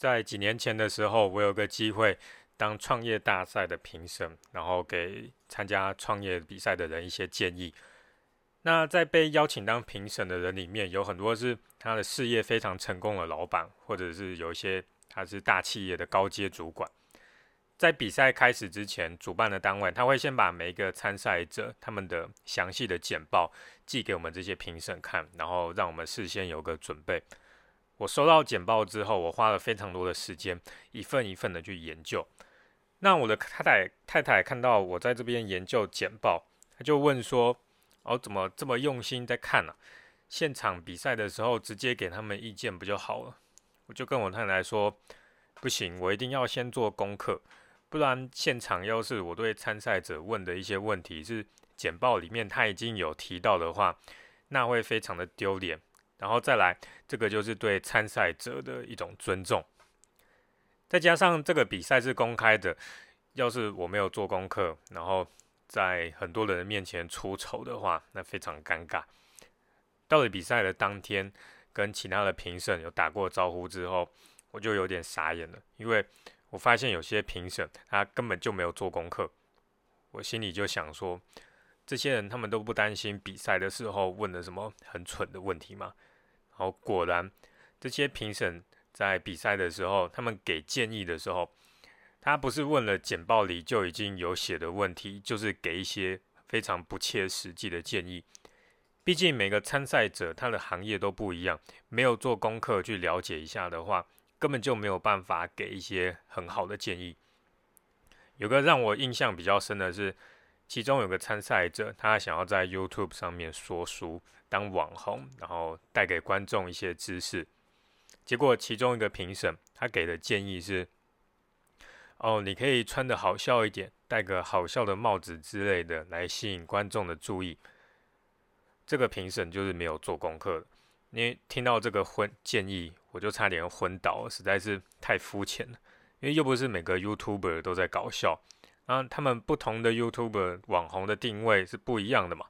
在几年前的时候，我有个机会当创业大赛的评审，然后给参加创业比赛的人一些建议。那在被邀请当评审的人里面，有很多是他的事业非常成功的老板，或者是有一些他是大企业的高阶主管。在比赛开始之前，主办的单位他会先把每一个参赛者他们的详细的简报寄给我们这些评审看，然后让我们事先有个准备。我收到简报之后，我花了非常多的时间，一份一份的去研究。那我的太太太太看到我在这边研究简报，她就问说：“哦，怎么这么用心在看呢？现场比赛的时候直接给他们意见不就好了？”我就跟我太太说：“不行，我一定要先做功课，不然现场要是我对参赛者问的一些问题是简报里面他已经有提到的话，那会非常的丢脸。”然后再来，这个就是对参赛者的一种尊重。再加上这个比赛是公开的，要是我没有做功课，然后在很多人面前出丑的话，那非常尴尬。到了比赛的当天，跟其他的评审有打过招呼之后，我就有点傻眼了，因为我发现有些评审他根本就没有做功课。我心里就想说，这些人他们都不担心比赛的时候问了什么很蠢的问题吗？然后果然，这些评审在比赛的时候，他们给建议的时候，他不是问了简报里就已经有写的问题，就是给一些非常不切实际的建议。毕竟每个参赛者他的行业都不一样，没有做功课去了解一下的话，根本就没有办法给一些很好的建议。有个让我印象比较深的是，其中有个参赛者，他想要在 YouTube 上面说书。当网红，然后带给观众一些知识。结果其中一个评审他给的建议是：哦，你可以穿的好笑一点，戴个好笑的帽子之类的，来吸引观众的注意。这个评审就是没有做功课，因为听到这个昏建议，我就差点昏倒，实在是太肤浅了。因为又不是每个 YouTuber 都在搞笑，啊，他们不同的 YouTuber 网红的定位是不一样的嘛。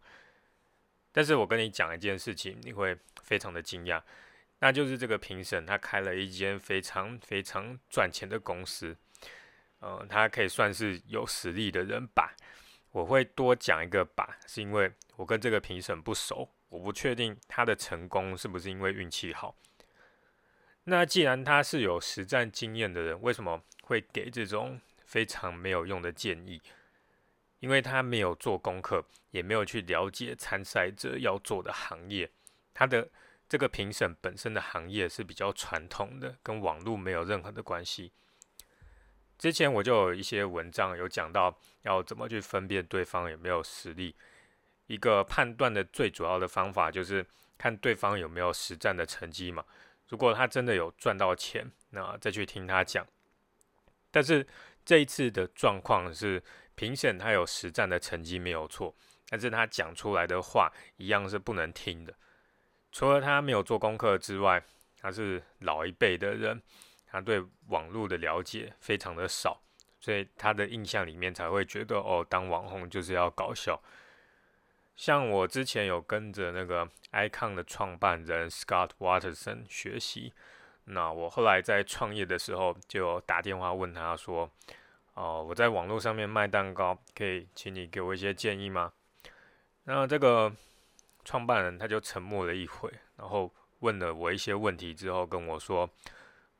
但是我跟你讲一件事情，你会非常的惊讶，那就是这个评审他开了一间非常非常赚钱的公司，呃，他可以算是有实力的人吧。我会多讲一个吧，是因为我跟这个评审不熟，我不确定他的成功是不是因为运气好。那既然他是有实战经验的人，为什么会给这种非常没有用的建议？因为他没有做功课，也没有去了解参赛者要做的行业。他的这个评审本身的行业是比较传统的，跟网络没有任何的关系。之前我就有一些文章有讲到要怎么去分辨对方有没有实力。一个判断的最主要的方法就是看对方有没有实战的成绩嘛。如果他真的有赚到钱，那再去听他讲。但是这一次的状况是。评审他有实战的成绩没有错，但是他讲出来的话一样是不能听的。除了他没有做功课之外，他是老一辈的人，他对网络的了解非常的少，所以他的印象里面才会觉得哦，当网红就是要搞笑。像我之前有跟着那个 Icon 的创办人 ScottWaterson 学习，那我后来在创业的时候就打电话问他说。哦，我在网络上面卖蛋糕，可以请你给我一些建议吗？那这个创办人他就沉默了一会，然后问了我一些问题之后跟我说，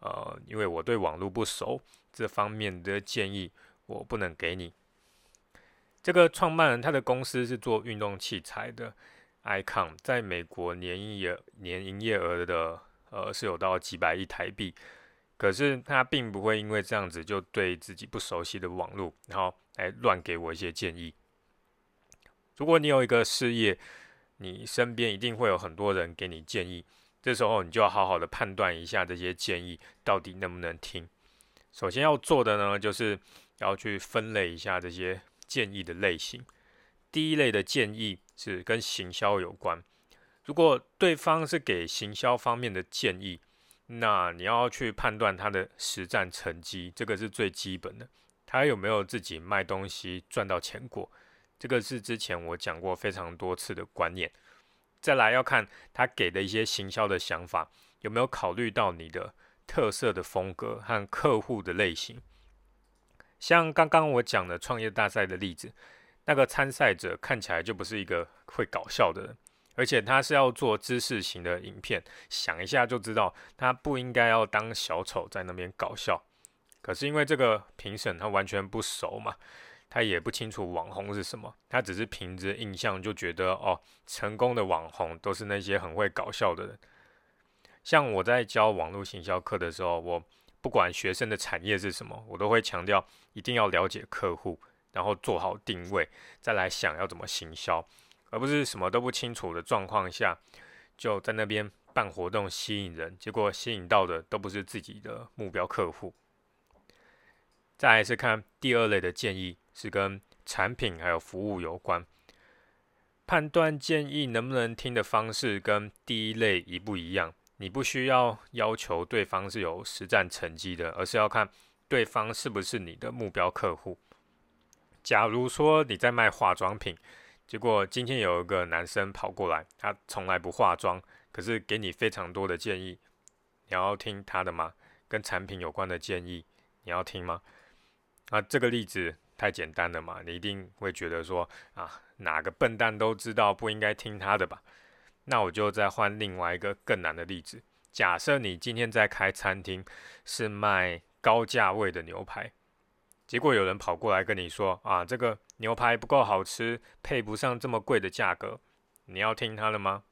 呃，因为我对网络不熟，这方面的建议我不能给你。这个创办人他的公司是做运动器材的，Icon，在美国年营业年营业额的呃是有到几百亿台币。可是他并不会因为这样子就对自己不熟悉的网络，然后来乱给我一些建议。如果你有一个事业，你身边一定会有很多人给你建议，这时候你就要好好的判断一下这些建议到底能不能听。首先要做的呢，就是要去分类一下这些建议的类型。第一类的建议是跟行销有关，如果对方是给行销方面的建议。那你要去判断他的实战成绩，这个是最基本的。他有没有自己卖东西赚到钱过？这个是之前我讲过非常多次的观念。再来要看他给的一些行销的想法，有没有考虑到你的特色的风格和客户的类型。像刚刚我讲的创业大赛的例子，那个参赛者看起来就不是一个会搞笑的人，而且他是要做知识型的影片，想一下就知道他不应该要当小丑在那边搞笑。可是因为这个评审他完全不熟嘛，他也不清楚网红是什么，他只是凭着印象就觉得哦，成功的网红都是那些很会搞笑的人。像我在教网络行销课的时候，我不管学生的产业是什么，我都会强调一定要了解客户，然后做好定位，再来想要怎么行销，而不是什么都不清楚的状况下就在那边办活动吸引人，结果吸引到的都不是自己的目标客户。再来是看第二类的建议，是跟产品还有服务有关，判断建议能不能听的方式跟第一类一不一样。你不需要要求对方是有实战成绩的，而是要看对方是不是你的目标客户。假如说你在卖化妆品，结果今天有一个男生跑过来，他从来不化妆，可是给你非常多的建议，你要听他的吗？跟产品有关的建议，你要听吗？啊，这个例子太简单了嘛，你一定会觉得说啊，哪个笨蛋都知道不应该听他的吧？那我就再换另外一个更难的例子。假设你今天在开餐厅，是卖高价位的牛排，结果有人跑过来跟你说：“啊，这个牛排不够好吃，配不上这么贵的价格。”你要听他的吗？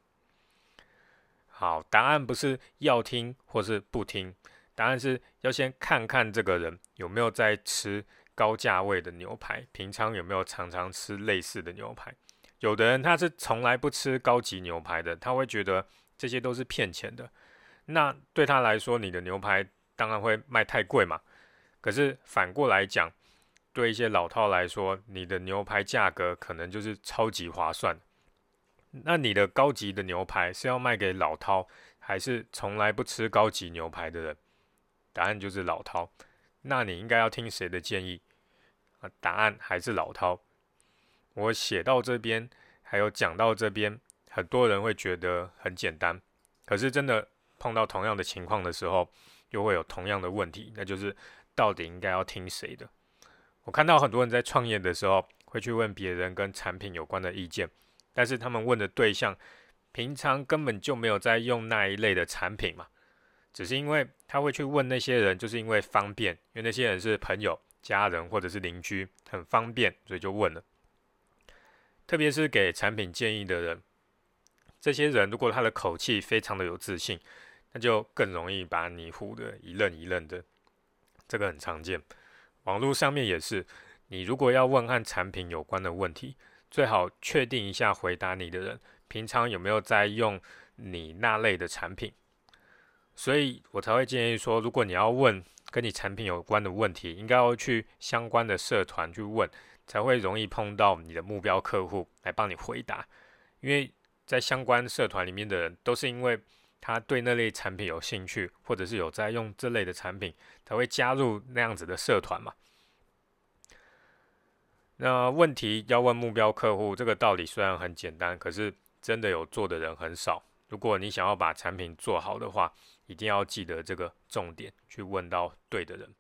好，答案不是要听或是不听，答案是要先看看这个人有没有在吃高价位的牛排，平常有没有常常吃类似的牛排。有的人他是从来不吃高级牛排的，他会觉得这些都是骗钱的。那对他来说，你的牛排当然会卖太贵嘛。可是反过来讲，对一些老饕来说，你的牛排价格可能就是超级划算。那你的高级的牛排是要卖给老饕，还是从来不吃高级牛排的人？答案就是老饕。那你应该要听谁的建议？啊，答案还是老饕。我写到这边，还有讲到这边，很多人会觉得很简单，可是真的碰到同样的情况的时候，又会有同样的问题，那就是到底应该要听谁的？我看到很多人在创业的时候，会去问别人跟产品有关的意见，但是他们问的对象，平常根本就没有在用那一类的产品嘛，只是因为他会去问那些人，就是因为方便，因为那些人是朋友、家人或者是邻居，很方便，所以就问了。特别是给产品建议的人，这些人如果他的口气非常的有自信，那就更容易把你唬得一愣一愣的。这个很常见，网络上面也是。你如果要问和产品有关的问题，最好确定一下回答你的人平常有没有在用你那类的产品。所以我才会建议说，如果你要问跟你产品有关的问题，应该要去相关的社团去问。才会容易碰到你的目标客户来帮你回答，因为在相关社团里面的人都是因为他对那类产品有兴趣，或者是有在用这类的产品，才会加入那样子的社团嘛。那问题要问目标客户，这个道理虽然很简单，可是真的有做的人很少。如果你想要把产品做好的话，一定要记得这个重点，去问到对的人。